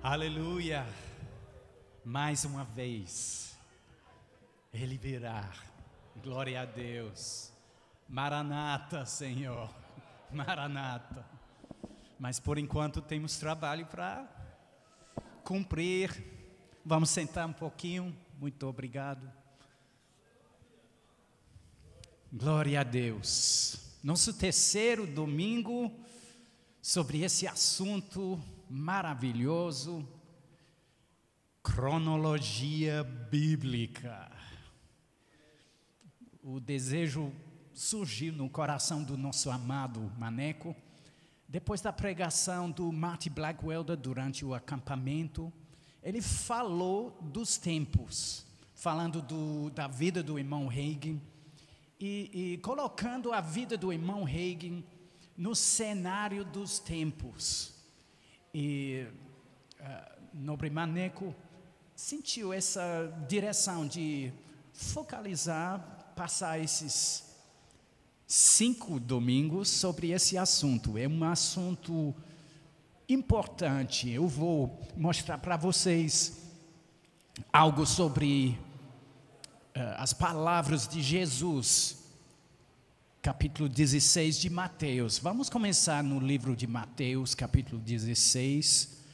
Aleluia. Mais uma vez, Ele virá. Glória a Deus. Maranata, Senhor. Maranata. Mas por enquanto temos trabalho para cumprir. Vamos sentar um pouquinho. Muito obrigado. Glória a Deus. Nosso terceiro domingo sobre esse assunto maravilhoso, cronologia bíblica. O desejo surgiu no coração do nosso amado Maneco, depois da pregação do Marty Blackwelder durante o acampamento. Ele falou dos tempos, falando do, da vida do irmão Reagan e, e colocando a vida do irmão Reagan no cenário dos tempos. E uh, Nobre Maneco sentiu essa direção de focalizar, passar esses cinco domingos sobre esse assunto. É um assunto importante. Eu vou mostrar para vocês algo sobre uh, as palavras de Jesus, capítulo 16 de Mateus. Vamos começar no livro de Mateus, capítulo 16.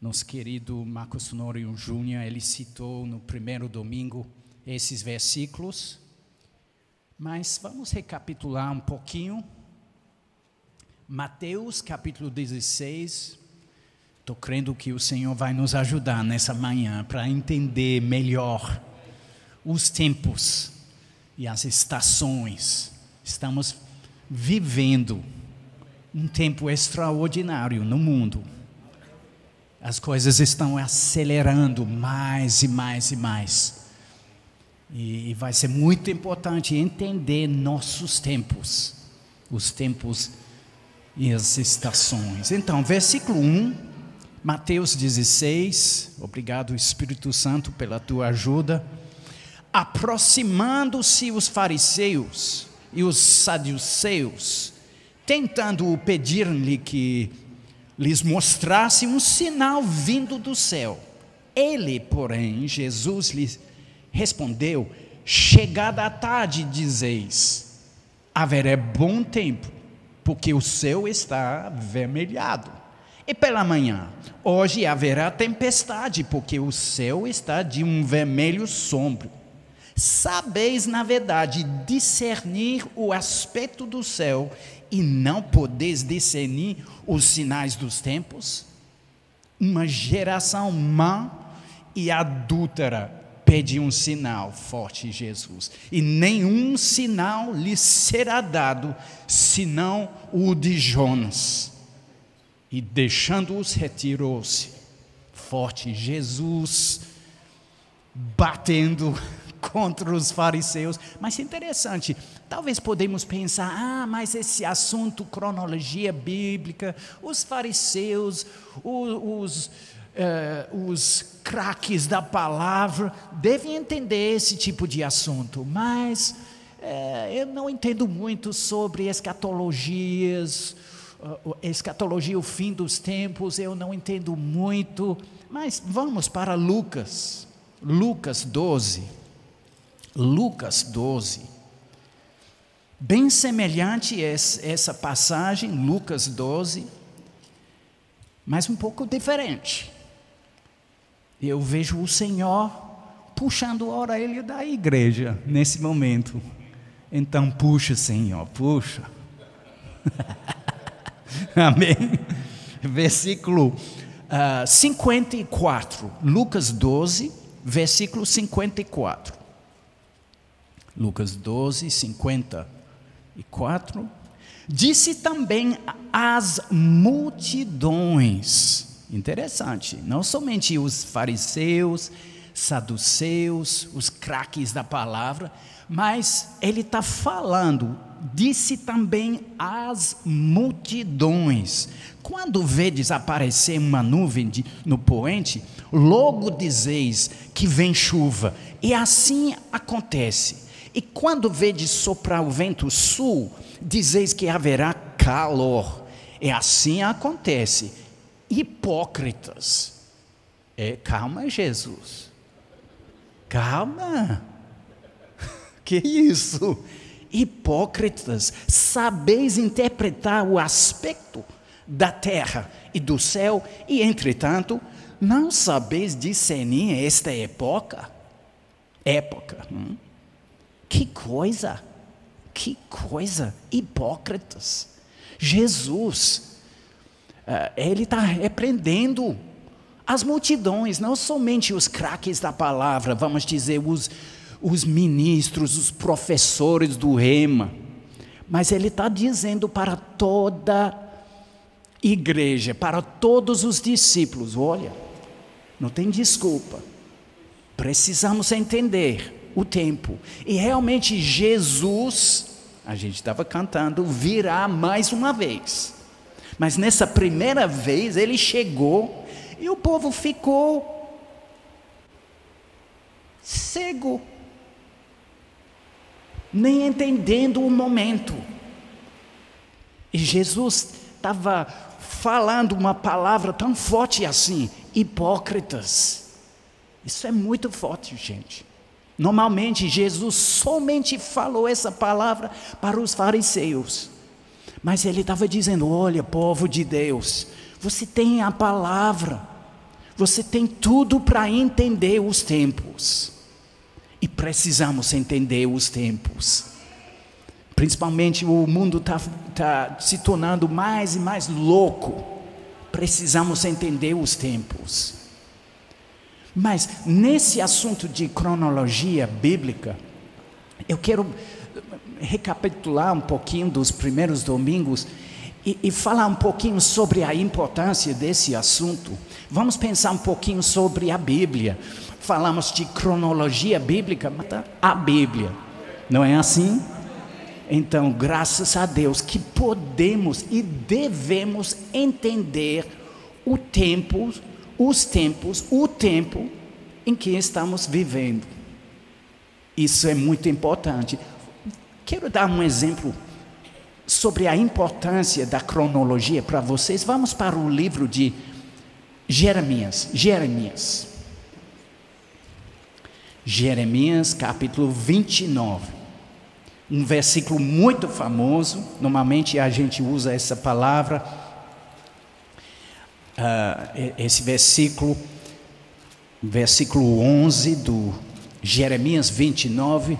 Nosso querido Marcos Honório Júnior, ele citou no primeiro domingo esses versículos. Mas vamos recapitular um pouquinho. Mateus capítulo 16. Estou crendo que o Senhor vai nos ajudar nessa manhã para entender melhor os tempos e as estações. Estamos vivendo um tempo extraordinário no mundo. As coisas estão acelerando mais e mais e mais. E, vai ser muito importante entender nossos tempos, os tempos e as estações. Então, versículo 1, Mateus 16. Obrigado, Espírito Santo, pela tua ajuda aproximando-se os fariseus e os saduceus, tentando pedir-lhe que lhes mostrasse um sinal vindo do céu. Ele, porém, Jesus lhes respondeu: Chegada a tarde, dizeis, haverá bom tempo, porque o céu está avermelhado. E pela manhã, hoje haverá tempestade, porque o céu está de um vermelho sombrio. Sabeis, na verdade, discernir o aspecto do céu e não podeis discernir os sinais dos tempos? Uma geração má e adúltera pede um sinal forte, Jesus, e nenhum sinal lhe será dado senão o de Jonas. E deixando-os, retirou-se. Forte, Jesus batendo contra os fariseus. Mas interessante, talvez podemos pensar, ah, mas esse assunto, cronologia bíblica, os fariseus, os, os, uh, os craques da palavra, devem entender esse tipo de assunto. Mas uh, eu não entendo muito sobre escatologias, escatologia, o fim dos tempos, eu não entendo muito. Mas vamos para Lucas, Lucas 12. Lucas 12. Bem semelhante essa passagem, Lucas 12, mas um pouco diferente. Eu vejo o Senhor puxando a orelha da igreja nesse momento. Então, puxa, Senhor, puxa. Amém? Versículo uh, ah, 54, Lucas 12, versículo 54. Lucas 12, 54. Disse também às multidões. Interessante, não somente os fariseus, saduceus, os craques da palavra, mas ele está falando, disse também às multidões. Quando vê desaparecer uma nuvem de, no poente, logo dizeis que vem chuva, e assim acontece. E quando vedes soprar o vento sul, dizeis que haverá calor. E assim acontece. hipócritas. É, calma, Jesus. Calma. Que isso? Hipócritas, sabeis interpretar o aspecto da terra e do céu, e entretanto, não sabeis discernir esta época? Época. Hum? Que coisa! Que coisa! Hipócritas. Jesus, uh, ele está repreendendo as multidões, não somente os craques da palavra, vamos dizer, os, os ministros, os professores do rema, mas ele está dizendo para toda igreja, para todos os discípulos: olha, não tem desculpa, precisamos entender o tempo. E realmente Jesus, a gente estava cantando, virá mais uma vez. Mas nessa primeira vez ele chegou e o povo ficou cego nem entendendo o momento. E Jesus estava falando uma palavra tão forte assim: hipócritas. Isso é muito forte, gente. Normalmente, Jesus somente falou essa palavra para os fariseus. Mas ele estava dizendo: olha, povo de Deus, você tem a palavra, você tem tudo para entender os tempos. E precisamos entender os tempos. Principalmente o mundo está tá se tornando mais e mais louco. Precisamos entender os tempos. Mas nesse assunto de cronologia bíblica, eu quero recapitular um pouquinho dos primeiros domingos e, e, falar um pouquinho sobre a importância desse assunto. Vamos pensar um pouquinho sobre a Bíblia falamos de cronologia bíblica, mas a Bíblia. Não é assim? Então, graças a Deus que podemos e devemos entender o tempo, os tempos, o tempo em que estamos vivendo. Isso é muito importante. Quero dar um exemplo sobre a importância da cronologia para vocês. Vamos para o livro de Jeremias. Jeremias. Jeremias capítulo 29. Um versículo muito famoso, normalmente a gente usa essa palavra, uh, esse versículo, versículo 11 do Jeremias 29,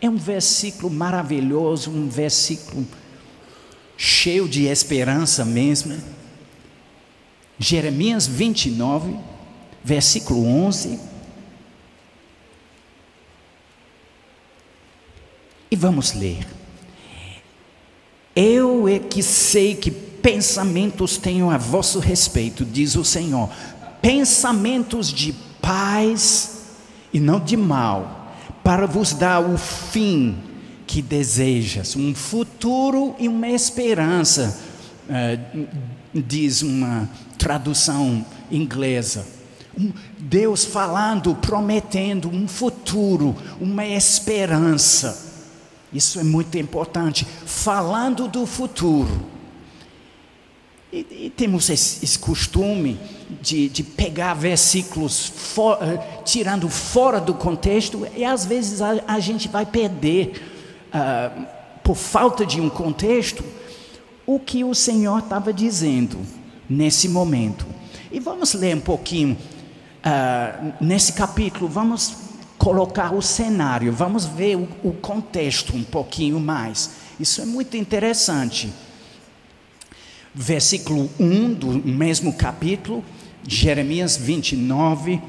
é um versículo maravilhoso, um versículo cheio de esperança mesmo. Jeremias 29, versículo 11 E vamos ler. Eu é que sei que pensamentos tenho a vosso respeito, diz o Senhor, pensamentos de paz e não de mal, para vos dar o fim que desejas, um futuro e uma esperança, uh, diz uma tradução inglesa. Deus falando, prometendo um futuro, uma esperança. Isso é muito importante. Falando do futuro. E, e temos esse, esse costume de, de, pegar versículos for, uh, tirando fora do contexto, e às vezes a, a gente vai perder, uh, por falta de um contexto, o que o Senhor estava dizendo nesse momento. E vamos ler um pouquinho uh, nesse capítulo, vamos colocar o cenário, vamos ver o, o contexto um pouquinho mais. Isso é muito interessante. Versículo 1 do mesmo capítulo, Jeremias 29.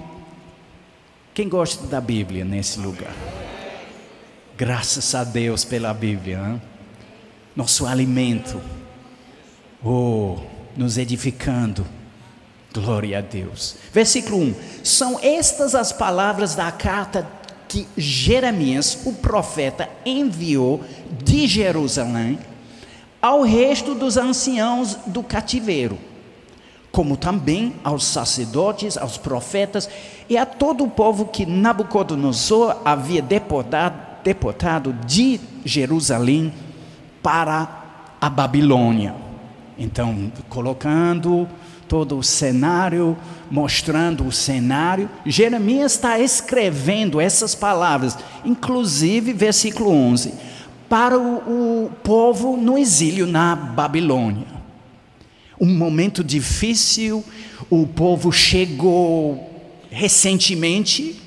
Quem gosta da Bíblia nesse lugar? Graças a Deus pela Bíblia, hein? nosso alimento, oh, nos edificando. Glória a Deus. Versículo 1: São estas as palavras da carta que Jeremias, o profeta, enviou de Jerusalém ao resto dos anciãos do cativeiro, como também aos sacerdotes, aos profetas e a todo o povo que Nabucodonosor havia deportado, deportado de Jerusalém para a Babilônia. Então, colocando todo o cenário, mostrando o cenário, Jeremias está escrevendo essas palavras, inclusive versículo 11, para o, o povo no exílio na Babilônia. Um momento difícil, o povo chegou recentemente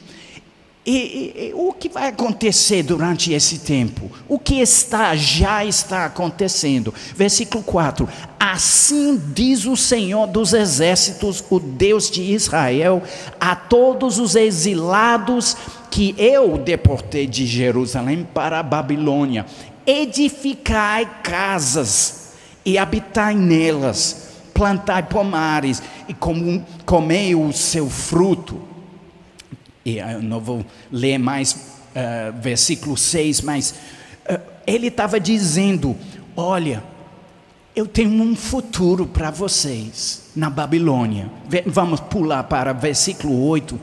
e, e, e, o que vai acontecer durante esse tempo? O que está, já está acontecendo? Versículo 4: Assim diz o Senhor dos exércitos, o Deus de Israel, a todos os exilados que eu deportei de Jerusalém para a Babilônia: edificai casas e habitai nelas, plantai pomares e comei o seu fruto. E eu não vou ler mais uh, versículo 6, mas uh, ele estava dizendo: Olha, eu tenho um futuro para vocês na Babilônia. Vamos pular para versículo 8,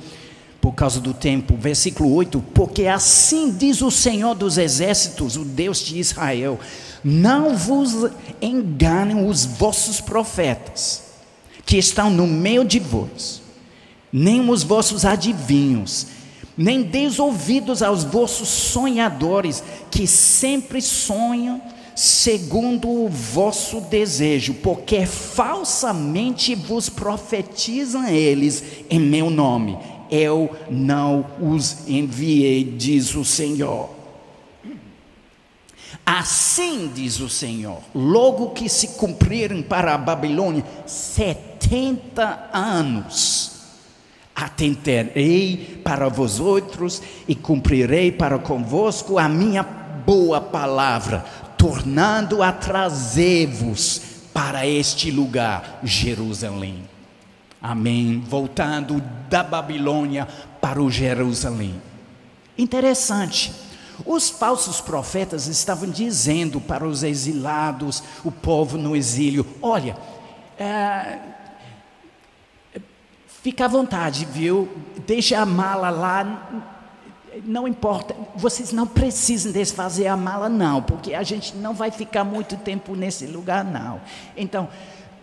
por causa do tempo. Versículo 8: Porque assim diz o Senhor dos Exércitos, o Deus de Israel: Não vos enganem os vossos profetas, que estão no meio de vós nem os vossos adivinhos, nem deis ouvidos aos vossos sonhadores, que sempre sonham segundo o vosso desejo, porque falsamente vos profetizam eles em meu nome. Eu não os enviei, diz o Senhor. Assim diz o Senhor, logo que se cumprirem para a Babilônia setenta anos, atenderei para vós outros e cumprirei para convosco a minha boa palavra, tornando a trazer-vos para este lugar, Jerusalém. Amém. Voltando da Babilônia para o Jerusalém. Interessante. Os falsos profetas estavam dizendo para os exilados, o povo no exílio: olha, é, Fica à vontade, viu? Deixa a mala lá. Não importa, vocês não precisam desfazer a mala, não, porque a gente não vai ficar muito tempo nesse lugar, não. Então,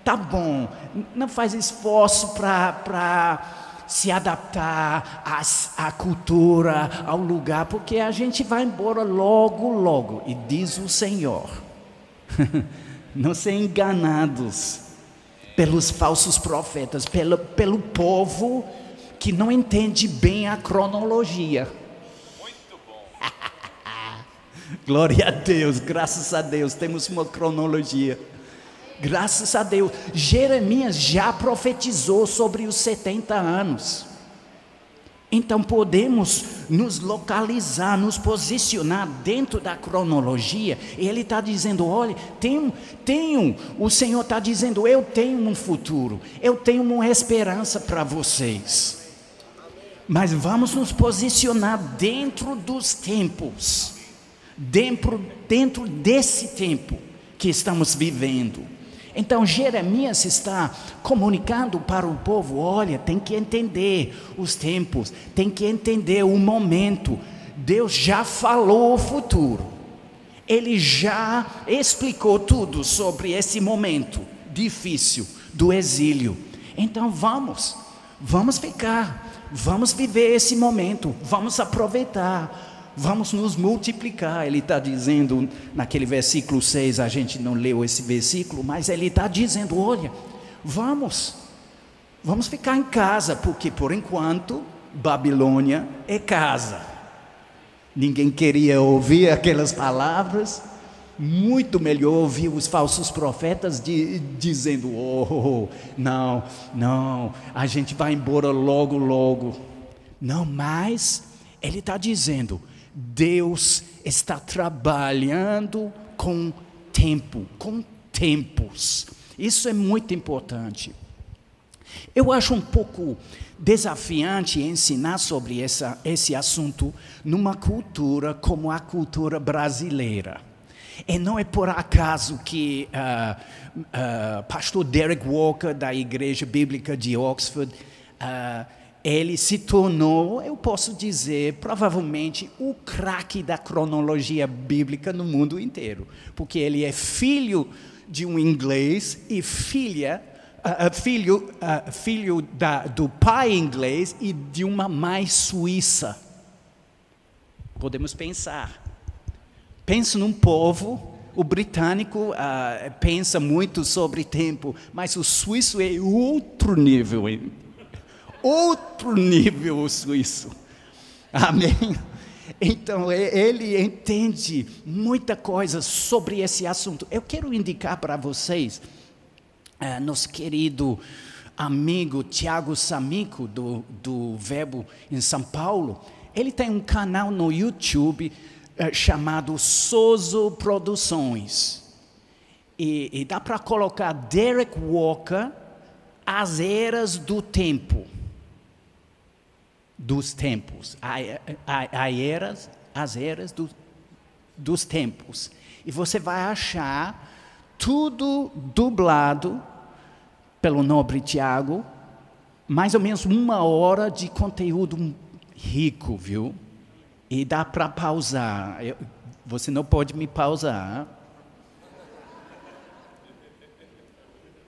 tá bom, não faz esforço para se adaptar à, à cultura, ao lugar, porque a gente vai embora logo, logo. E diz o Senhor: não sejam enganados pelos falsos profetas, pelo, pelo povo que não entende bem a cronologia. Muito bom. Glória a Deus, graças a Deus, temos uma cronologia. Graças a Deus, Jeremias já profetizou sobre os 70 anos. Então podemos nos localizar, nos posicionar dentro da cronologia. E ele está dizendo: olha, tenho, tenho, o Senhor está dizendo: eu tenho um futuro, eu tenho uma esperança para vocês. Mas vamos nos posicionar dentro dos tempos, dentro, dentro desse tempo que estamos vivendo. Então Jeremias está comunicando para o povo: olha, tem que entender os tempos, tem que entender o momento. Deus já falou o futuro, Ele já explicou tudo sobre esse momento difícil do exílio. Então vamos, vamos ficar, vamos viver esse momento, vamos aproveitar vamos nos multiplicar. Ele está dizendo naquele versículo 6, a gente não leu esse versículo, mas ele está dizendo: olha, vamos, vamos ficar em casa, porque por enquanto Babilônia é casa. Ninguém queria ouvir aquelas palavras. Muito melhor ouvir os falsos profetas de, dizendo: oh, não, não, a gente vai embora logo, logo. Não, mas ele está dizendo: Deus está trabalhando com tempo, com tempos. Isso é muito importante. Eu acho um pouco desafiante ensinar sobre essa, esse assunto numa cultura como a cultura brasileira. E não é por acaso que uh, uh, pastor Derek Walker, da Igreja Bíblica de Oxford, uh, ele se tornou, eu posso dizer, provavelmente o craque da cronologia bíblica no mundo inteiro, porque ele é filho de um inglês e filha, uh, filho, uh, filho da, do pai inglês e de uma mãe suíça. Podemos pensar. Pensa num povo o britânico uh, pensa muito sobre tempo, mas o suíço é outro nível. Outro nível o suíço. Amém? Então, ele entende muita coisa sobre esse assunto. Eu quero indicar para vocês, uh, nosso querido amigo Tiago Samico, do, do Verbo em São Paulo, ele tem um canal no YouTube é, chamado Soso Produções. E, e dá para colocar Derek Walker, As Eras do Tempo. Dos tempos. A, eras, as eras do, dos tempos. E você vai achar tudo dublado pelo nobre Tiago, mais ou menos uma hora de conteúdo rico, viu? E dá para pausar. Eu, você não pode me pausar.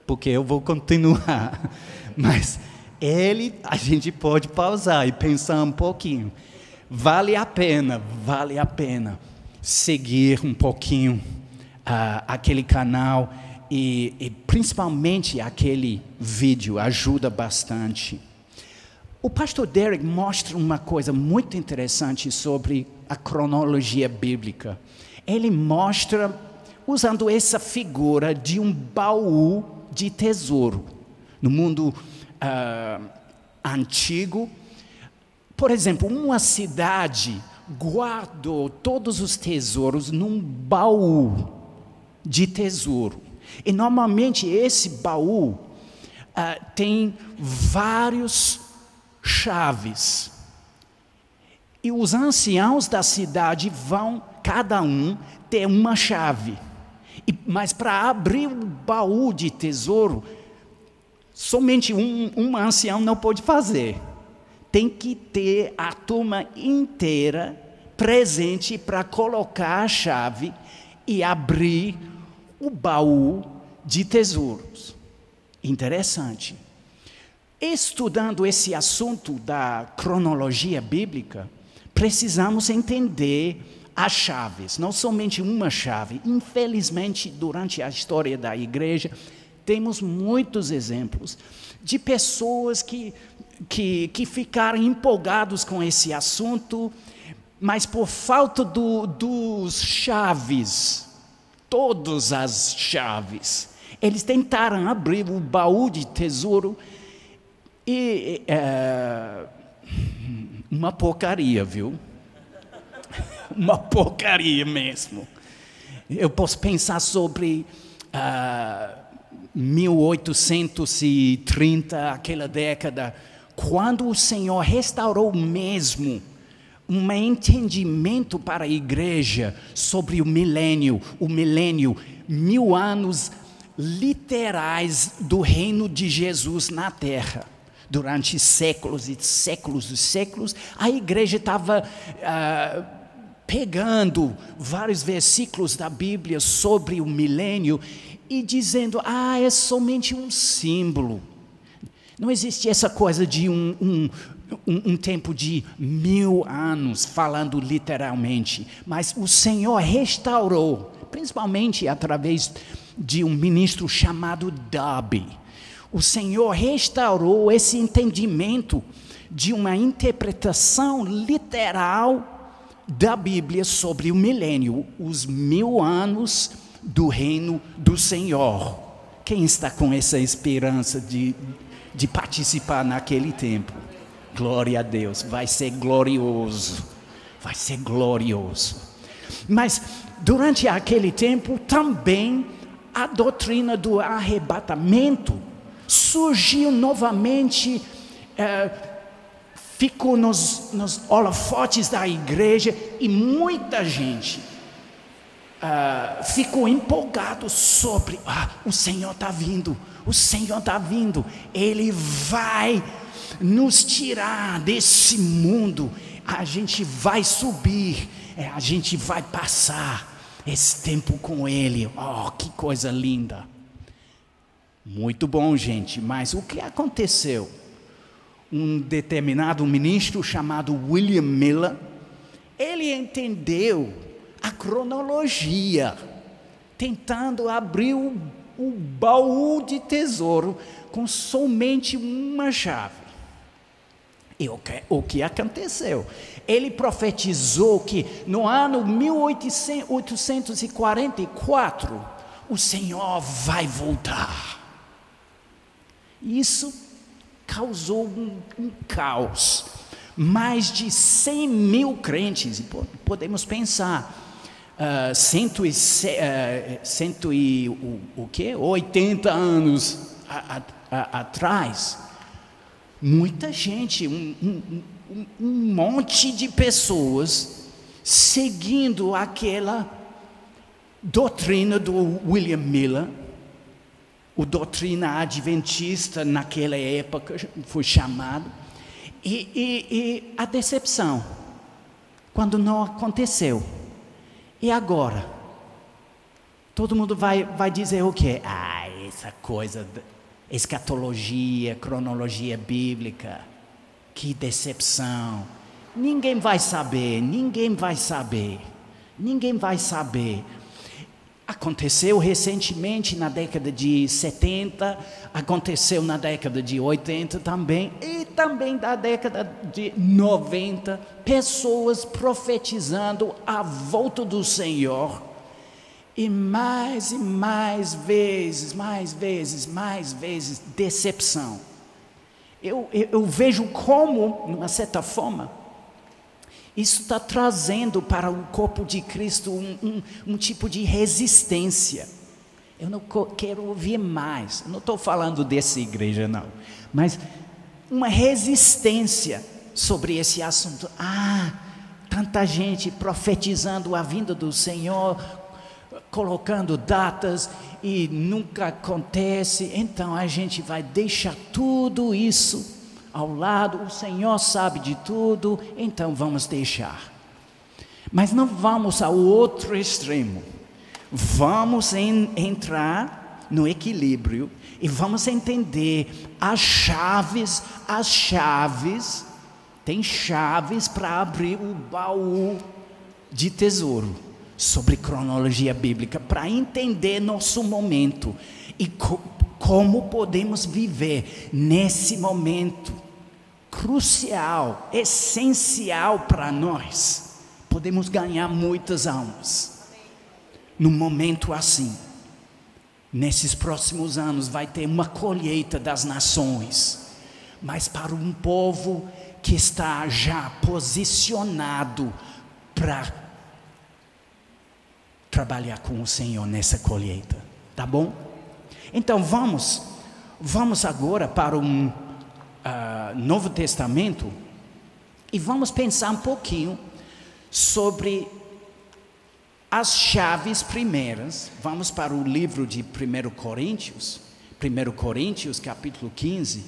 Porque eu vou continuar. Mas ele, a gente pode pausar e pensar um pouquinho. Vale a pena, vale a pena seguir um pouquinho uh, aquele canal e, e principalmente aquele vídeo ajuda bastante. O pastor Derek mostra uma coisa muito interessante sobre a cronologia bíblica. Ele mostra, usando essa figura de um baú de tesouro. No mundo uh, antigo, por exemplo, uma cidade guardou todos os tesouros num baú de tesouro. E normalmente esse baú uh, tem vários chaves. E os anciãos da cidade vão, cada um, ter uma chave. E, mas para abrir o baú de tesouro, somente um, um ancião não pode fazer. Tem que ter a turma inteira presente para colocar a chave e abrir o baú de tesouros. Interessante. Estudando esse assunto da cronologia bíblica, precisamos entender as chaves, não somente uma chave. Infelizmente, durante a história da igreja, temos muitos exemplos de pessoas que, que, que ficaram empolgados com esse assunto, mas por falta do, dos chaves, todas as chaves, eles tentaram abrir o baú de tesouro e é, uma porcaria, viu? Uma porcaria mesmo. Eu posso pensar sobre uh, 1830, aquela década, quando o Senhor restaurou mesmo um entendimento para a igreja sobre o milênio, o milênio, mil anos literais do reino de Jesus na terra. Durante séculos e séculos e séculos, a igreja estava ah, pegando vários versículos da Bíblia sobre o milênio e dizendo: ah, é somente um símbolo. Não existe essa coisa de um, um, um, um, tempo de mil anos, falando literalmente, mas o Senhor restaurou, principalmente através de um ministro chamado Darby o Senhor restaurou esse entendimento de uma interpretação literal da Bíblia sobre o milênio, os mil anos do reino do Senhor. Quem está com essa esperança de, de participar naquele tempo? Glória a Deus, vai ser glorioso, vai ser glorioso. Mas durante aquele tempo também a doutrina do arrebatamento surgiu novamente, é, ficou nos, nos holofotes da igreja e muita gente é, ficou empolgado sobre, ah, o Senhor está vindo, o Senhor está vindo, Ele vai nos tirar desse mundo, a gente vai subir, é, a gente vai passar, esse tempo com Ele. Oh, que coisa linda! Muito bom, gente, mas o que aconteceu? Um determinado ministro chamado William Miller, ele entendeu a cronologia, tentando abrir o, o baú de tesouro com somente uma chave. E o que, o que aconteceu? Ele profetizou que no ano 1844 o Senhor vai voltar. Isso causou um, um caos. Mais de 100 mil crentes, podemos pensar, uh, cento e, uh, cento e o, o quê? 80 anos a, a, a, atrás, muita gente, um, um, um, um monte de pessoas seguindo aquela doutrina do William Miller, o doutrina adventista naquela época foi chamado, e, e, e a decepção, quando não aconteceu. E agora? Todo mundo vai, vai dizer o quê? Ah, essa coisa, escatologia, cronologia bíblica, que decepção. Ninguém vai saber, ninguém vai saber, ninguém vai saber. Aconteceu recentemente na década de 70, aconteceu na década de 80 também, e também da década de 90, pessoas profetizando a volta do Senhor. E mais e mais vezes, mais vezes, mais vezes, decepção. Eu, eu, eu vejo como, de uma certa forma, isso está trazendo para o corpo de Cristo um, um, um tipo de resistência. Eu não quero ouvir mais. Não estou falando dessa igreja, não. Mas uma resistência sobre esse assunto. Ah, tanta gente profetizando a vinda do Senhor, colocando datas e nunca acontece. Então a gente vai deixar tudo isso ao lado, o Senhor sabe de tudo, então vamos deixar. Mas não vamos ao outro extremo. Vamos em, entrar no equilíbrio e vamos entender as chaves, as chaves, tem chaves para abrir o baú de tesouro sobre cronologia bíblica, para entender nosso momento e como podemos viver nesse momento crucial, essencial para nós, podemos ganhar muitas almas. Num momento assim, nesses próximos anos, vai ter uma colheita das nações, mas para um povo que está já posicionado para trabalhar com o Senhor nessa colheita, tá bom? Então vamos, vamos agora para um uh, Novo Testamento e vamos pensar um pouquinho sobre as chaves primeiras. Vamos para o livro de 1 Coríntios, 1 Coríntios, capítulo 15,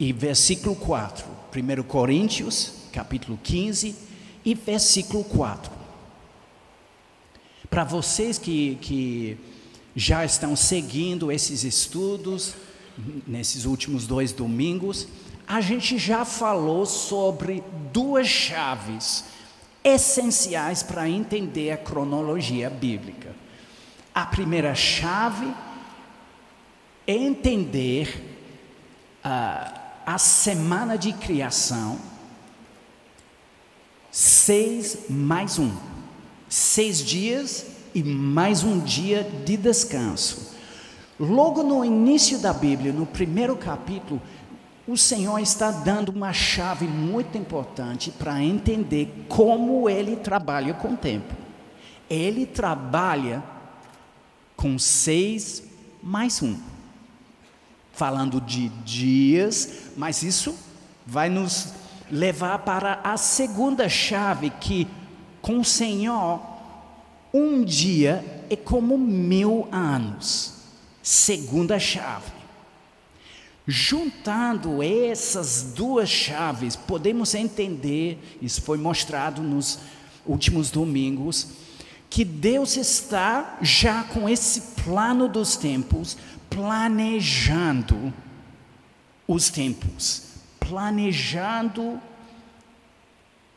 e versículo 4. 1 Coríntios, capítulo 15, e versículo 4. Para vocês que, que já estão seguindo esses estudos, nesses últimos dois domingos, a gente já falou sobre duas chaves essenciais para entender a cronologia bíblica. A primeira chave é entender uh, a semana de criação, seis mais um, seis dias e mais um dia de descanso. Logo no início da Bíblia, no primeiro capítulo, o Senhor está dando uma chave muito importante para entender como ele trabalha com o tempo. Ele trabalha com seis mais um, falando de dias, mas isso vai nos levar para a segunda chave que com o Senhor um dia é como mil anos segunda chave. Juntando essas duas chaves, podemos entender, isso foi mostrado nos últimos domingos, que Deus está já com esse plano dos tempos, planejando os tempos, planejando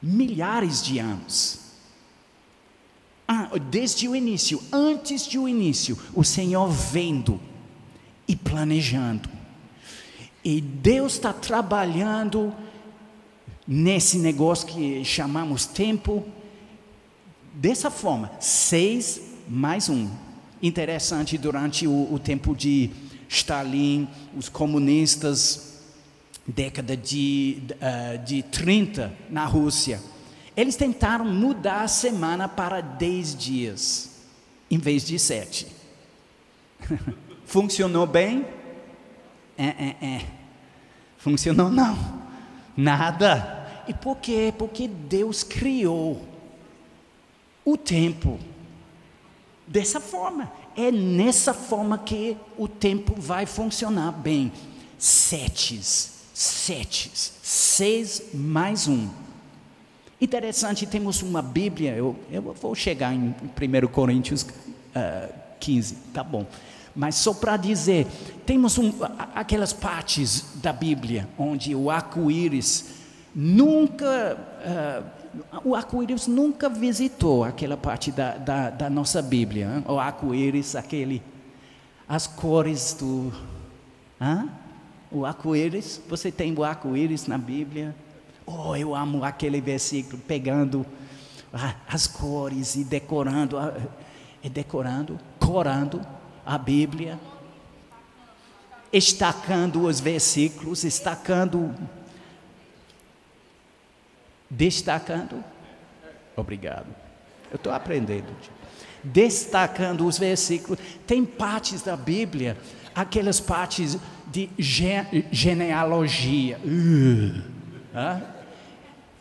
milhares de anos. Ah, desde o início, antes do início, o Senhor vendo e planejando. E Deus está trabalhando nesse negócio que chamamos tempo, dessa forma: seis mais um. Interessante, durante o, o tempo de Stalin, os comunistas, década de, uh, de 30 na Rússia, eles tentaram mudar a semana para 10 dias, em vez de 7. Funcionou bem? É, é, é. Funcionou não. Nada. E por quê? Porque Deus criou o tempo dessa forma. É nessa forma que o tempo vai funcionar bem. Setes, setes, seis mais um. Interessante, temos uma Bíblia, eu, eu vou chegar em 1 Coríntios uh, ah, 15, tá bom. Mas só para dizer, temos um, aquelas partes da Bíblia onde o arco-íris nunca, uh, o arco-íris nunca visitou aquela parte da, da, da nossa Bíblia. Hein? O arco-íris, aquele, as cores do, hein? o arco-íris, você tem o arco-íris na Bíblia? Oh, eu amo aquele versículo, pegando as cores e decorando, e decorando, corando a Bíblia, estacando os versículos, estacando, destacando. Obrigado. Eu estou aprendendo. Destacando os versículos. Tem partes da Bíblia, aquelas partes de genealogia. Uh,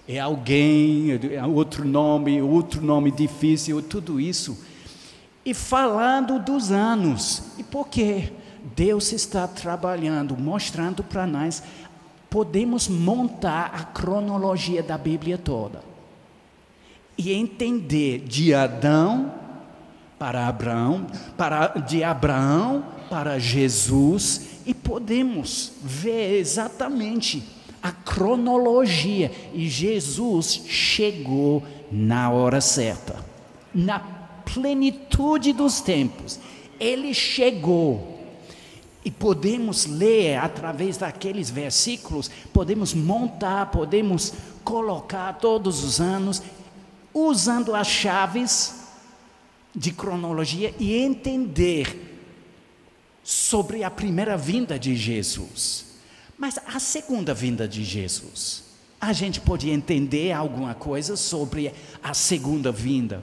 é alguém, é outro nome, outro nome difícil, tudo isso. E falando dos anos. E por quê? Deus está trabalhando, mostrando para nós, podemos montar a cronologia da Bíblia toda. E entender de Adão para Abraão, para, de Abraão para Jesus, e podemos ver exatamente a cronologia. E Jesus chegou na hora certa, na plenitude dos tempos. Ele chegou. E podemos ler através daqueles versículos, podemos montar, podemos colocar todos os anos, usando as chaves de cronologia e entender sobre a primeira vinda de Jesus. Mas a segunda vinda de Jesus, a gente pode entender alguma coisa sobre a segunda vinda.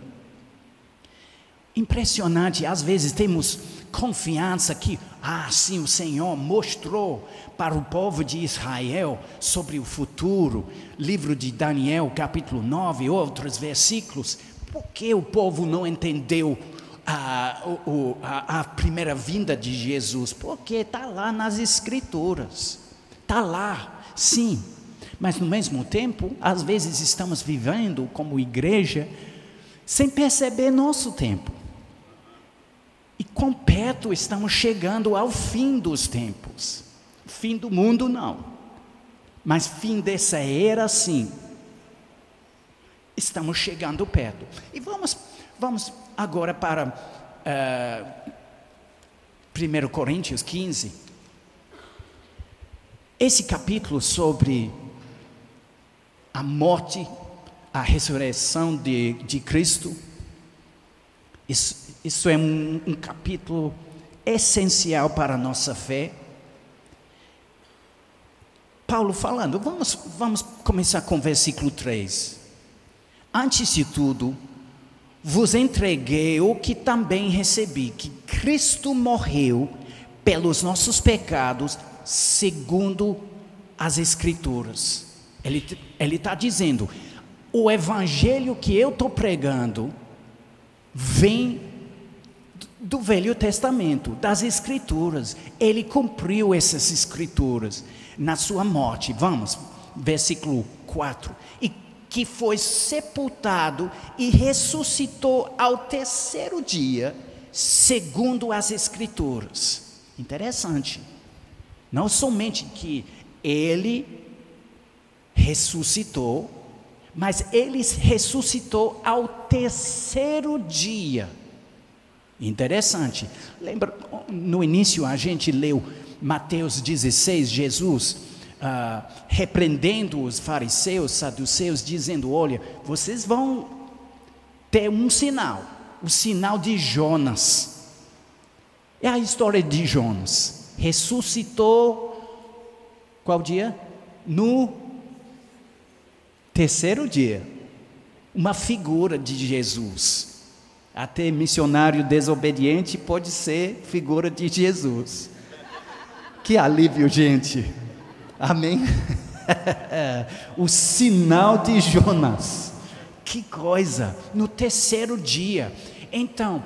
Impressionante, às vezes temos confiança que, ah, sim, o Senhor mostrou para o povo de Israel sobre o futuro, livro de Daniel, capítulo 9, outros versículos. Por que o povo não entendeu a, a, a primeira vinda de Jesus? Porque está lá nas Escrituras. Está lá, sim. Mas no mesmo tempo, às vezes estamos vivendo como igreja sem perceber nosso tempo. E com perto estamos chegando ao fim dos tempos. Fim do mundo, não. Mas fim dessa era, sim. Estamos chegando perto. E vamos, vamos agora para uh, eh, 1 Coríntios 15. Esse capítulo sobre a morte, a ressurreição de, de Cristo, isso, isso é um, um capítulo essencial para a nossa fé. Paulo falando, vamos, vamos começar com versículo 3. Antes de tudo, vos entreguei o que também recebi, que Cristo morreu pelos nossos pecados segundo as Escrituras. Ele está dizendo: o evangelho que eu estou pregando vem do Velho Testamento, das Escrituras. Ele cumpriu essas Escrituras na sua morte. Vamos, versículo 4. E que foi sepultado e ressuscitou ao terceiro dia, segundo as Escrituras. Interessante. Não somente que ele ressuscitou, mas ele ressuscitou ao terceiro dia. Interessante. Lembra, no início a gente leu Mateus 16, Jesus ah, repreendendo os fariseus, saduceus, dizendo: Olha, vocês vão ter um sinal, o sinal de Jonas. É a história de Jonas. Ressuscitou, qual dia? No terceiro dia. Uma figura de Jesus. Até missionário desobediente pode ser figura de Jesus. Que alívio, gente. Amém? o sinal de Jonas. Que coisa! No terceiro dia. Então,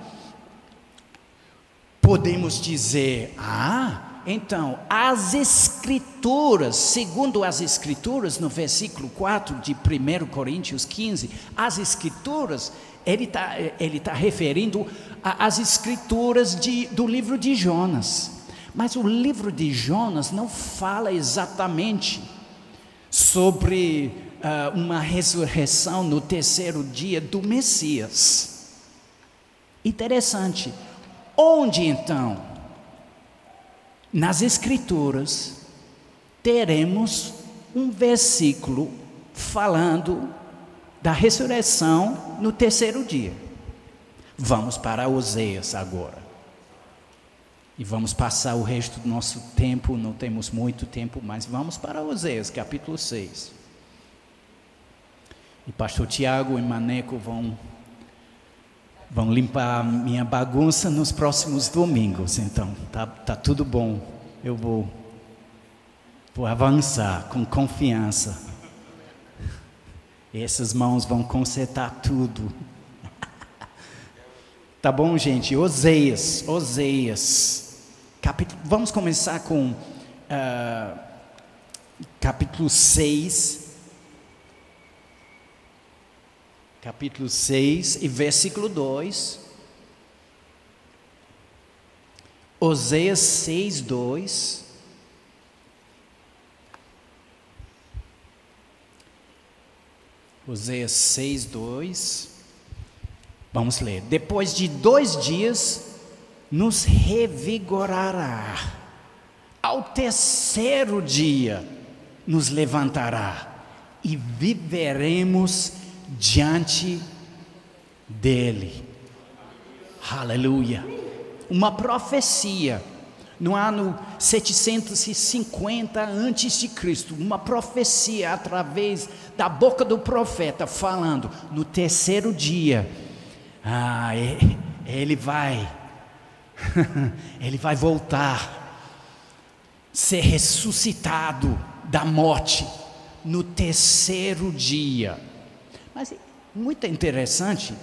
podemos dizer: ah, então, as Escrituras, segundo as Escrituras, no versículo 4 de 1 Coríntios 15, as Escrituras, ele está ele tá referindo às Escrituras de, do livro de Jonas. Mas o livro de Jonas não fala exatamente sobre uh, uma ressurreição no terceiro dia do Messias. Interessante. Onde então? Nas Escrituras, teremos um versículo falando da ressurreição no terceiro dia. Vamos para Oséias agora. E vamos passar o resto do nosso tempo, não temos muito tempo, mas vamos para Oséias, capítulo 6. E pastor Tiago e Maneco vão vão limpar minha bagunça nos próximos domingos, então tá, tá tudo bom. Eu vou vou avançar com confiança. Essas mãos vão consertar tudo. tá bom, gente? Oséias, Oséias capítulo, vamos começar com uh, capítulo 6. Capítulo 6 e versículo 2. Oséias 6, 2. Oséias 6, 2. Vamos ler. Depois de dois dias, nos revigorará. Ao terceiro dia nos levantará e viveremos diante dele. Aleluia. Uma profecia no ano 750 antes de Cristo, uma profecia através da boca do profeta falando no terceiro dia, ah, ele vai ele vai voltar, ser ressuscitado da morte no terceiro dia. Mas muito interessante,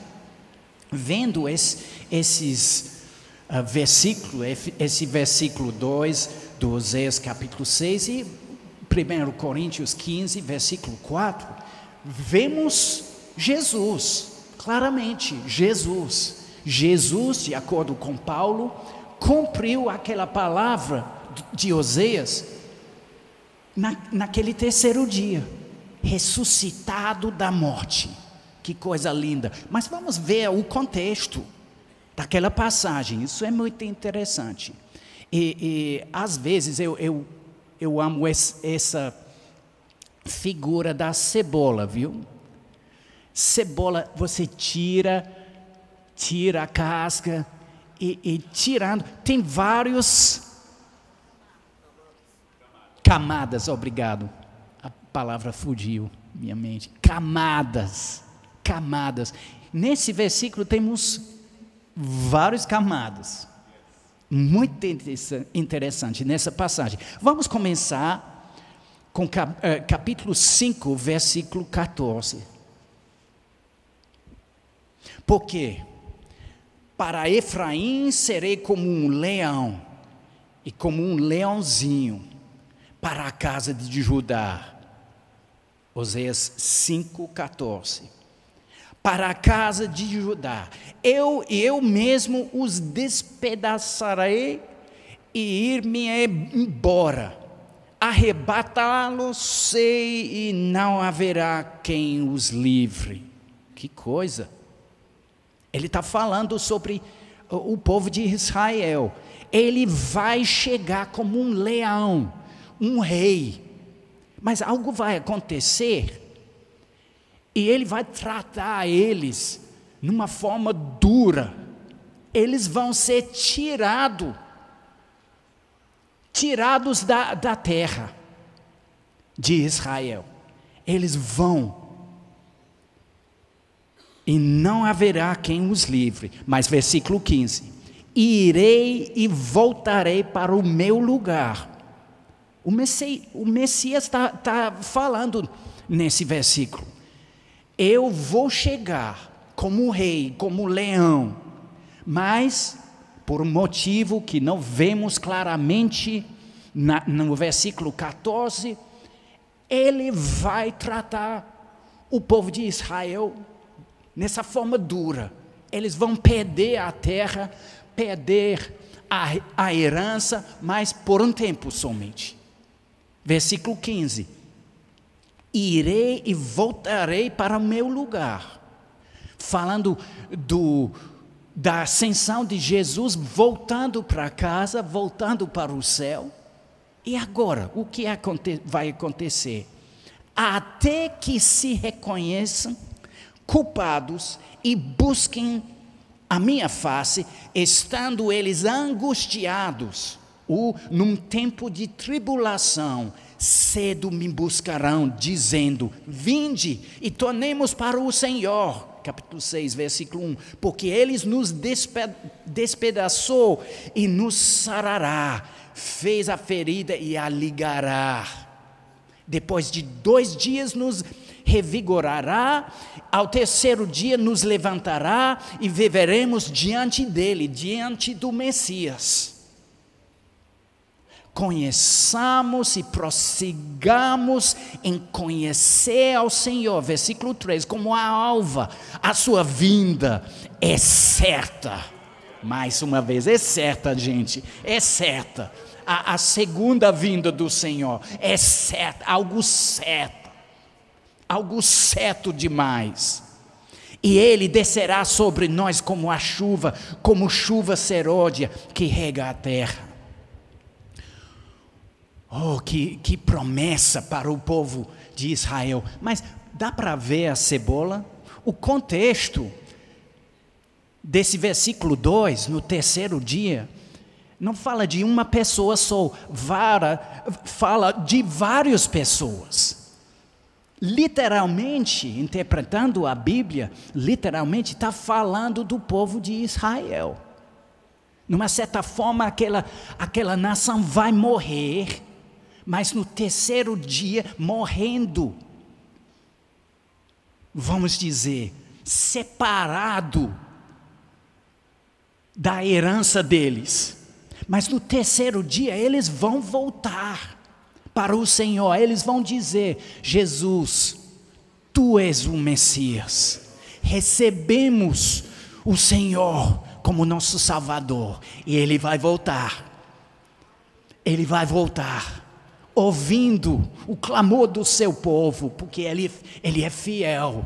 vendo esse, esses uh, versículos, esse versículo 2 do Oséias capítulo 6 e 1 Coríntios 15, versículo 4, vemos Jesus, claramente Jesus. Jesus, de acordo com Paulo, cumpriu aquela palavra de Oséias na, naquele terceiro dia, ressuscitado da morte. Que coisa linda. Mas vamos ver o contexto daquela passagem, isso é muito interessante. E, e às vezes eu, eu, eu amo esse, essa figura da cebola, viu? Cebola, você tira tira a casca e, e tirando. Tem vários camadas, obrigado. Palavra fugiu minha mente. Camadas, camadas. Nesse versículo temos várias camadas. Muito interessante nessa passagem. Vamos começar com eh, capítulo 5, versículo 14. Por quê? Para Efraim serei como um leão, e como um leãozinho para a casa de Judá. Oséias 5,14. Para a casa de Judá, eu, eu mesmo os despedaçarei e ir-me embora. Arrebatá-los sei e não haverá quem os livre. Que coisa! Ele está falando sobre o povo de Israel. Ele vai chegar como um leão, um rei. Mas algo vai acontecer e ele vai tratar eles numa forma dura. Eles vão ser tirados tirados da, da terra de Israel. Eles vão. E não haverá quem os livre. Mas versículo 15: Irei e voltarei para o meu lugar. O Messias está tá falando nesse versículo. Eu vou chegar como rei, como leão, mas por um motivo que não vemos claramente na, no versículo 14, ele vai tratar o povo de Israel nessa forma dura. Eles vão perder a terra, perder a, a herança, mas por um tempo somente. Versículo 15: Irei e voltarei para o meu lugar. Falando do, da ascensão de Jesus voltando para casa, voltando para o céu. E agora, o que vai acontecer? Até que se reconheçam culpados e busquem a minha face, estando eles angustiados, ou num tempo de tribulação, cedo me buscarão, dizendo: Vinde e tornemos para o Senhor. Capítulo 6, versículo 1, porque eles nos despedaçou e nos sarará, fez a ferida e a ligará. Depois de dois dias nos revigorará, ao terceiro dia nos levantará e viveremos diante dele, diante do Messias conheçamos e prossigamos em conhecer ao Senhor. Versículo 3: como a alva, a sua vinda é certa. Mais uma vez, é certa, gente, é certa. A, a segunda vinda do Senhor é certa, algo certo, algo certo demais. E ele descerá sobre nós como a chuva, como chuva seródia que rega a terra. Oh, que, que promessa para o povo de Israel. Mas dá para ver a cebola? O contexto desse versículo 2, no terceiro dia, não fala de uma pessoa só, vara, fala de várias pessoas. Literalmente, interpretando a Bíblia, literalmente está falando do povo de Israel. Numa certa forma, aquela, aquela nação vai morrer mas no terceiro dia, morrendo, vamos dizer, separado da herança deles. Mas no terceiro dia eles vão voltar para o Senhor, eles vão dizer: Jesus, tu és o Messias, recebemos o Senhor como nosso Salvador, e Ele vai voltar. Ele vai voltar ouvindo o clamor do seu povo, porque ele, ele é fiel.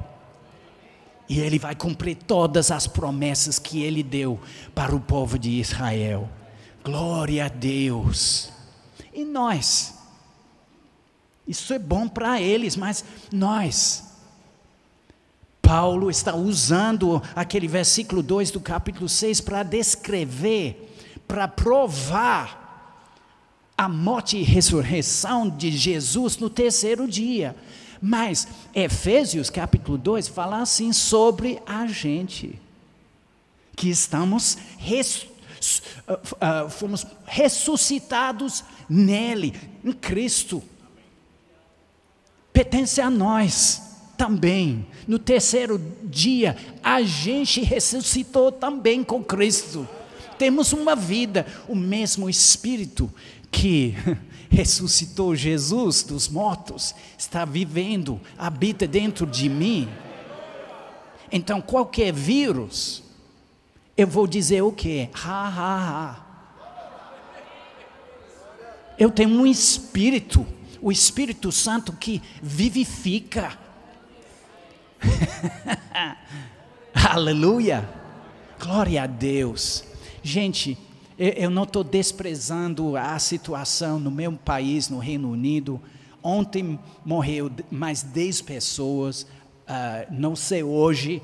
E ele vai cumprir todas as promessas que ele deu para o povo de Israel. Glória a Deus. E nós? Isso é bom para eles, mas nós? Paulo está usando aquele versículo 2 do capítulo 6 para descrever, para provar a morte e ressurreição de Jesus no terceiro dia. Mas Efésios capítulo 2 fala assim sobre a gente, que estamos res, uh, fomos ressuscitados nele, em Cristo. Pertence a nós também. No terceiro dia, a gente ressuscitou também com Cristo. Temos uma vida, o mesmo Espírito que ressuscitou Jesus dos mortos, está vivendo, habita dentro de mim. Então, qualquer vírus, eu vou dizer o quê? Ha, ha, ha. Eu tenho um espírito, o Espírito Santo que vivifica. Aleluia! Glória a Deus. Gente, eu não estou desprezando a situação no meu país, no Reino Unido. Ontem morreu mais 10 pessoas, uh, não sei hoje.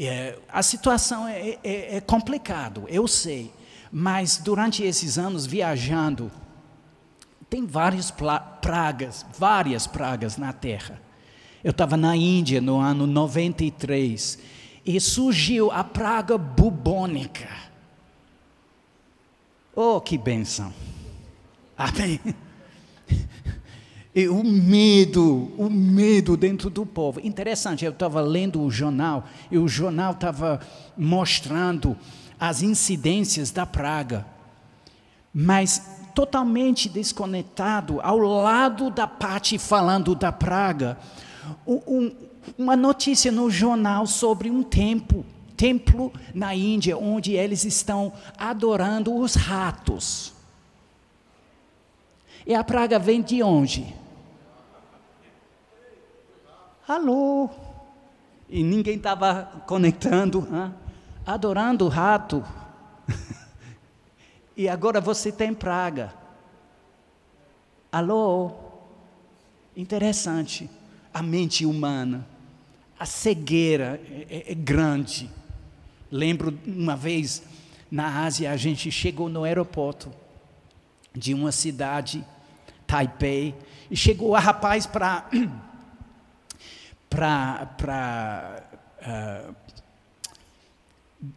É, a situação é, é, é complicada, eu sei. Mas durante esses anos viajando, tem várias pragas, várias pragas na Terra. Eu estava na Índia no ano 93 e surgiu a praga bubônica. Oh, que benção! Amém. E o medo, o medo dentro do povo. Interessante, eu estava lendo o jornal e o jornal estava mostrando as incidências da praga, mas totalmente desconectado, ao lado da parte falando da praga, um, uma notícia no jornal sobre um templo, templo na Índia, onde eles estão adorando os ratos. E a praga vem de onde? Alô? E ninguém estava conectando, hein? adorando o rato. e agora você tem praga. Alô? Interessante a mente humana. A cegueira é, é, é grande. Lembro uma vez na Ásia, a gente chegou no aeroporto de uma cidade, Taipei, e chegou a rapaz para para uh,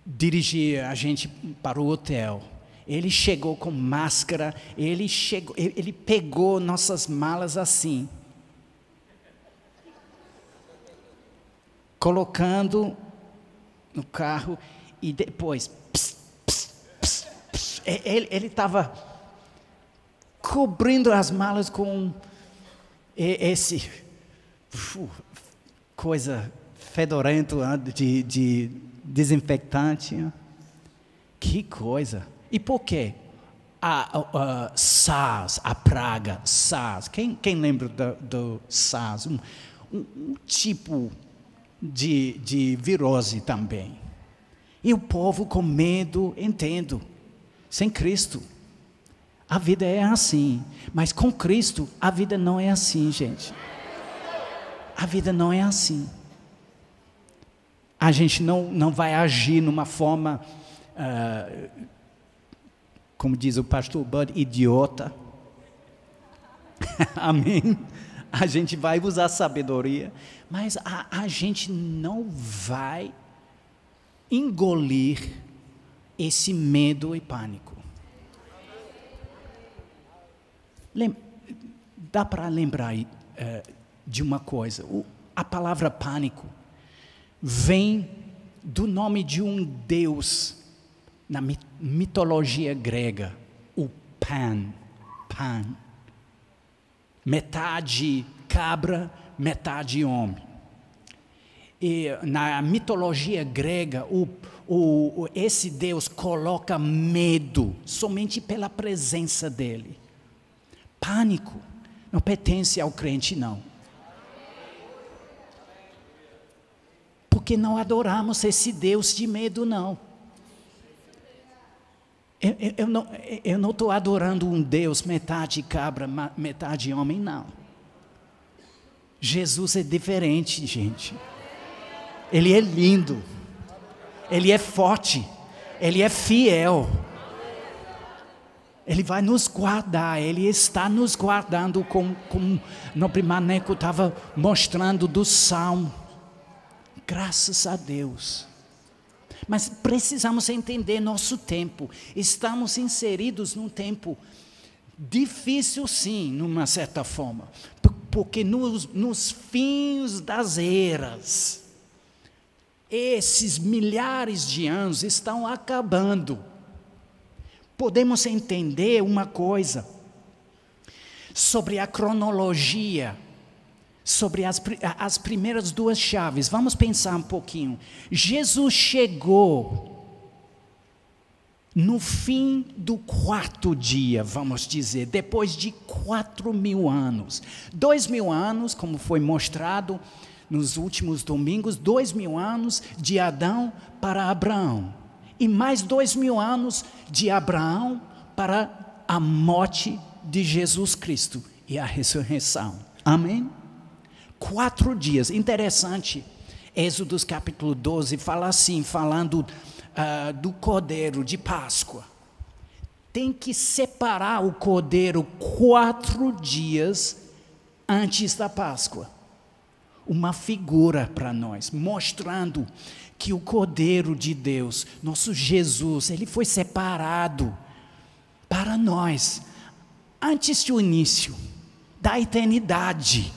dirigir a gente para o hotel. Ele chegou com máscara, ele chegou, ele pegou nossas malas assim. colocando no carro e depois pss, pss, pss, ele estava cobrindo as malas com esse coisa fedorento de, de desinfectante. Que coisa! E por quê? A, a, a SARS, a praga, SARS. Quem, quem lembra do, do SARS? Um, um, um tipo de, de virose também. E o povo com medo, entendo, sem Cristo. A vida é assim, mas com Cristo a vida não é assim, gente. A vida não é assim. A gente não, não vai agir numa forma, uh, como diz o pastor Bud, idiota. Amém? A gente vai usar sabedoria, mas a, a gente não vai engolir esse medo e pânico. Lem dá para lembrar uh, de uma coisa: o, a palavra pânico vem do nome de um deus na mitologia grega, o Pan. Pan. Metade cabra, metade homem. E na mitologia grega, o, o, esse Deus coloca medo somente pela presença dele. Pânico não pertence ao crente, não. Porque não adoramos esse Deus de medo, não. Eu, eu, não não estou adorando um Deus metade cabra, metade homem, não. Jesus é diferente, gente. Ele é lindo. Ele é forte. Ele é fiel. Ele vai nos guardar, Ele está nos guardando, como, como no Primaneco estava mostrando do Salmo. Graças a Deus. Mas precisamos entender nosso tempo. Estamos inseridos num tempo difícil, sim, numa certa forma porque nos, nos fins das eras, esses milhares de anos estão acabando. Podemos entender uma coisa: sobre a cronologia, sobre as, as primeiras duas chaves. Vamos pensar um pouquinho. Jesus chegou no fim do quarto dia, vamos dizer, depois de quatro mil anos. Dois mil anos, como foi mostrado nos últimos domingos, dois mil anos de Adão para Abraão. E mais dois mil anos de Abraão para a morte de Jesus Cristo e a ressurreição. Amém? Quatro dias. Interessante. Êxodos capítulo 12 fala assim, falando uh, do cordeiro de Páscoa. Tem que separar o cordeiro quatro dias antes da Páscoa. Uma figura para nós, mostrando que o cordeiro de Deus, nosso Jesus, ele foi separado para nós antes do início da eternidade.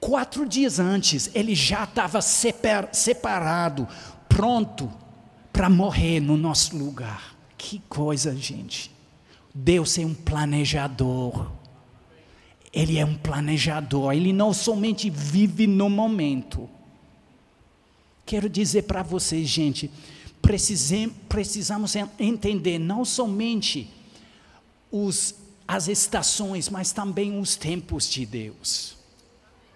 Quatro dias antes, ele já estava separado pronto para morrer no nosso lugar. Que coisa, gente. Deus é um planejador. Ele é um planejador. Ele não somente vive no momento. Quero dizer para vocês, gente, precisamos entender não somente os, as estações, mas também os tempos de Deus.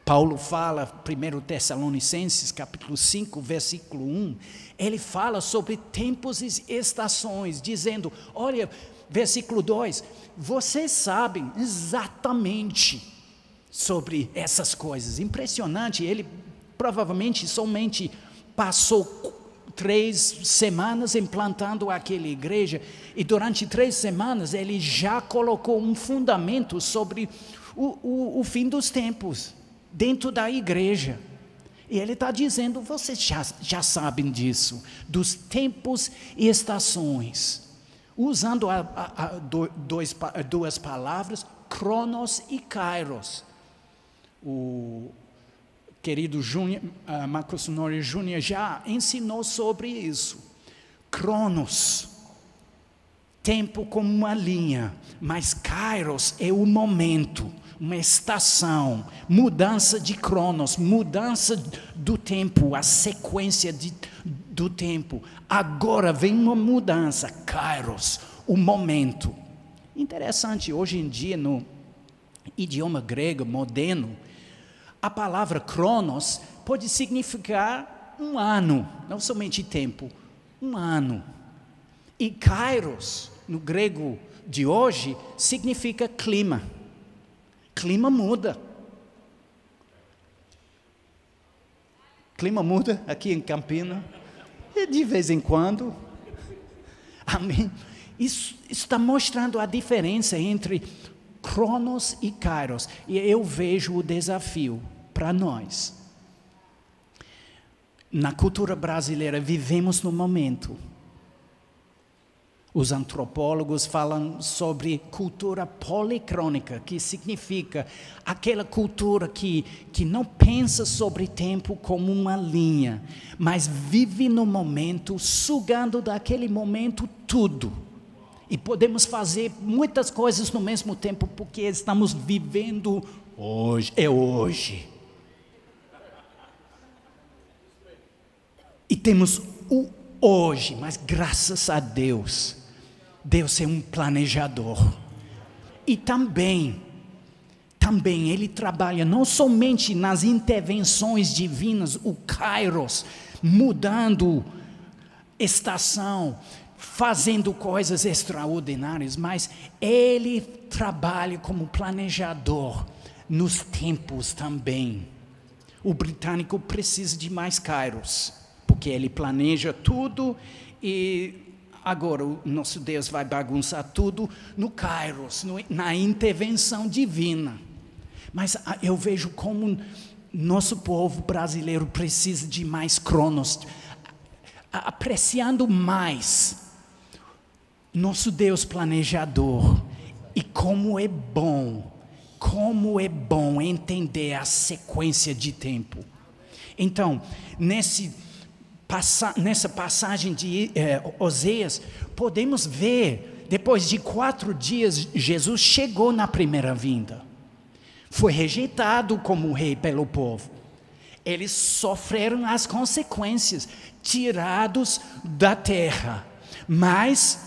Paulo fala, 1 Tessalonicenses, capítulo 5, versículo 1, ele fala sobre tempos e estações, dizendo: olha, versículo 2, vocês sabem exatamente sobre essas coisas. Impressionante, ele provavelmente somente passou três semanas implantando aquela igreja, e durante três semanas ele já colocou um fundamento sobre o, o, o fim dos tempos dentro da igreja. E ele está dizendo: vocês já, já sabem disso, dos tempos e estações. Usando a, a, a dois, duas palavras, Cronos e Kairos. O querido Júnior, uh, Marcos Nori Júnior já ensinou sobre isso. Cronos, tempo como uma linha, mas Kairos é o momento uma estação, mudança de cronos, mudança do tempo, a sequência de, do tempo. Agora vem uma mudança, kairos, o momento. Interessante, hoje em dia, no idioma grego moderno, a palavra cronos pode significar um ano, não somente tempo, um ano. E kairos, no grego de hoje, significa clima clima muda. Clima muda aqui em Campina, de vez em quando. Amém. Isso está mostrando a diferença entre Cronos e Kairos. E eu vejo o desafio para nós. Na cultura brasileira, vivemos no momento os antropólogos falam sobre cultura policrônica, que significa aquela cultura que, que não pensa sobre tempo como uma linha, mas vive no momento, sugando daquele momento tudo. E podemos fazer muitas coisas no mesmo tempo, porque estamos vivendo hoje, é hoje. E temos o hoje, mas graças a Deus Deus é um planejador. E também, também Ele trabalha não somente nas intervenções divinas, o Kairos, mudando estação, fazendo coisas extraordinárias, mas Ele trabalha como planejador nos tempos também. O britânico precisa de mais Kairos, porque ele planeja tudo e Agora, o nosso Deus vai bagunçar tudo no Kairos, no, na intervenção divina. Mas ah, eu vejo como nosso povo brasileiro precisa de mais cronos, apreciando mais nosso Deus planejador e como é bom, como é bom entender a sequência de tempo. Então, nesse nessa passagem de eh, Oséias, podemos ver depois de quatro dias, Jesus chegou na primeira vinda. Foi rejeitado como rei pelo povo. Eles sofreram as consequências, tirados da terra. Mas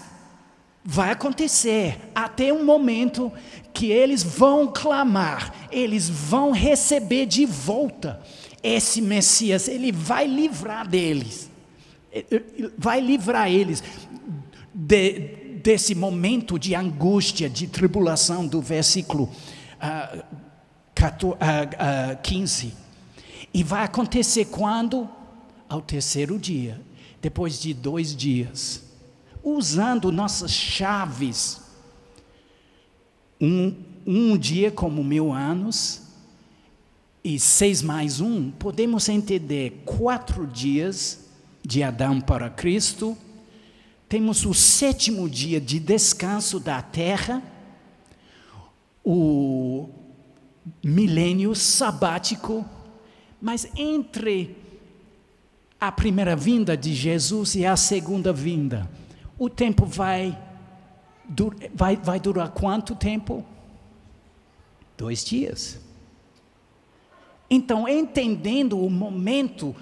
vai acontecer até um momento que eles vão clamar, eles vão receber de volta esse Messias, ele vai livrar deles, vai livrar eles de, desse momento de angústia, de tribulação do versículo uh, 15. E vai acontecer quando? Ao terceiro dia, depois de dois dias usando nossas chaves. Um, um dia como mil anos, e seis mais um, podemos entender quatro dias de Adão para Cristo. Temos o sétimo dia de descanso da terra, o milênio sabático, mas entre a primeira vinda de Jesus e a segunda vinda, o tempo vai, vai, vai durar quanto tempo? Dois dias. Então, entendendo o momento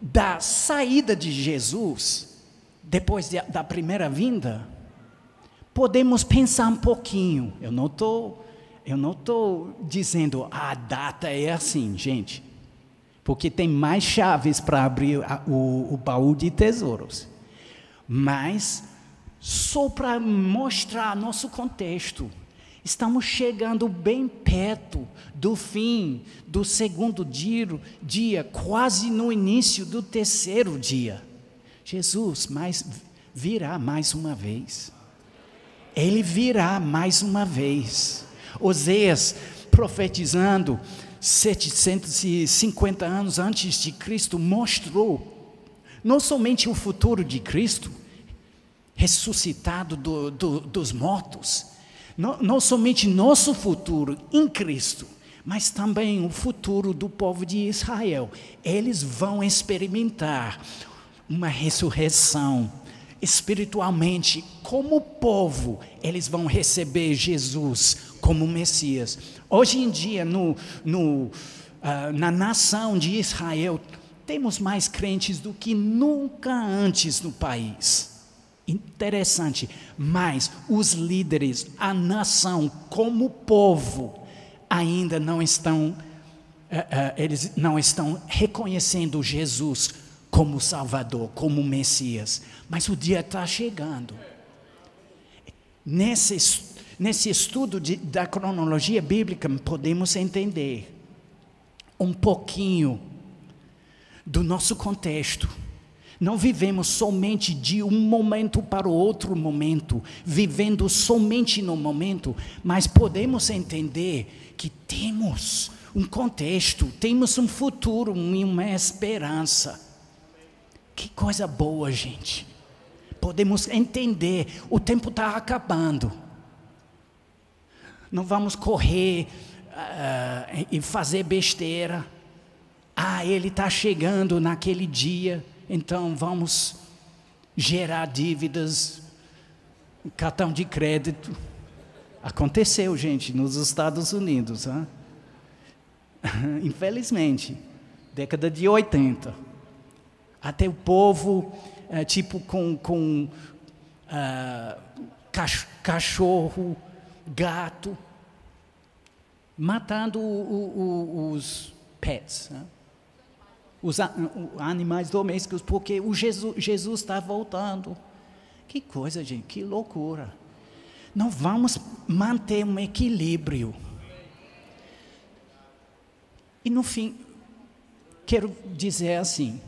da saída de Jesus, depois de, da primeira vinda, podemos pensar um pouquinho. Eu não estou eu não estou dizendo a data é assim, gente, porque tem mais chaves para abrir a, o, o baú de tesouros. Mas só para mostrar nosso contexto. Estamos chegando bem perto do fim do segundo dia, quase no início do terceiro dia. Jesus mais, virá mais uma vez. Ele virá mais uma vez. Oséias profetizando 750 anos antes de Cristo mostrou não somente o futuro de Cristo, ressuscitado do, do, dos mortos. Não, não somente nosso futuro em Cristo, mas também o futuro do povo de Israel. Eles vão experimentar uma ressurreição espiritualmente, como povo, eles vão receber Jesus como Messias. Hoje em dia, no, no, uh, na nação de Israel, temos mais crentes do que nunca antes no país. Interessante, mas os líderes, a nação, como povo, ainda não estão, uh, uh, eles não estão reconhecendo Jesus como Salvador, como Messias. Mas o dia está chegando. Nesse, nesse estudo de, da cronologia bíblica, podemos entender um pouquinho do nosso contexto não vivemos somente de um momento para o outro momento, vivendo somente no momento, mas podemos entender que temos um contexto, temos um futuro uma esperança. Que coisa boa, gente. Podemos entender, o tempo está acabando. Não vamos correr uh, e fazer besteira. Ah, ele está chegando naquele dia então vamos gerar dívidas, cartão de crédito. Aconteceu, gente, nos Estados Unidos. Hein? Infelizmente, década de 80. Até o povo, é, tipo, com, com uh, cachorro, gato, matando o, o, os pets. Os animais domésticos, porque o Jesus, Jesus está voltando. Que coisa, gente, que loucura. Não vamos manter um equilíbrio. E no fim, quero dizer assim: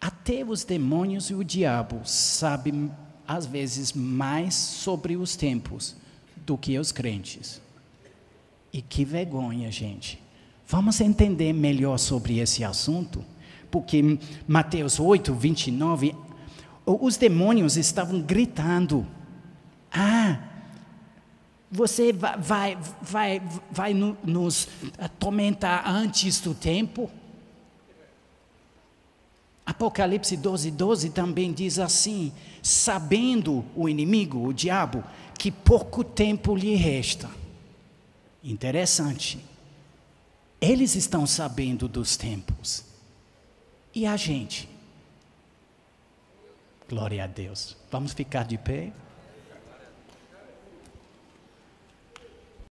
até os demônios e o diabo sabem, às vezes, mais sobre os tempos do que os crentes. E que vergonha, gente. Vamos entender melhor sobre esse assunto, porque Mateus 8, 29, os demônios estavam gritando: Ah, você vai, vai, vai, vai nos atormentar antes do tempo? Apocalipse 12, 12 também diz assim: sabendo o inimigo, o diabo, que pouco tempo lhe resta. Interessante. Eles estão sabendo dos tempos. E a gente? Glória a Deus. Vamos ficar de pé?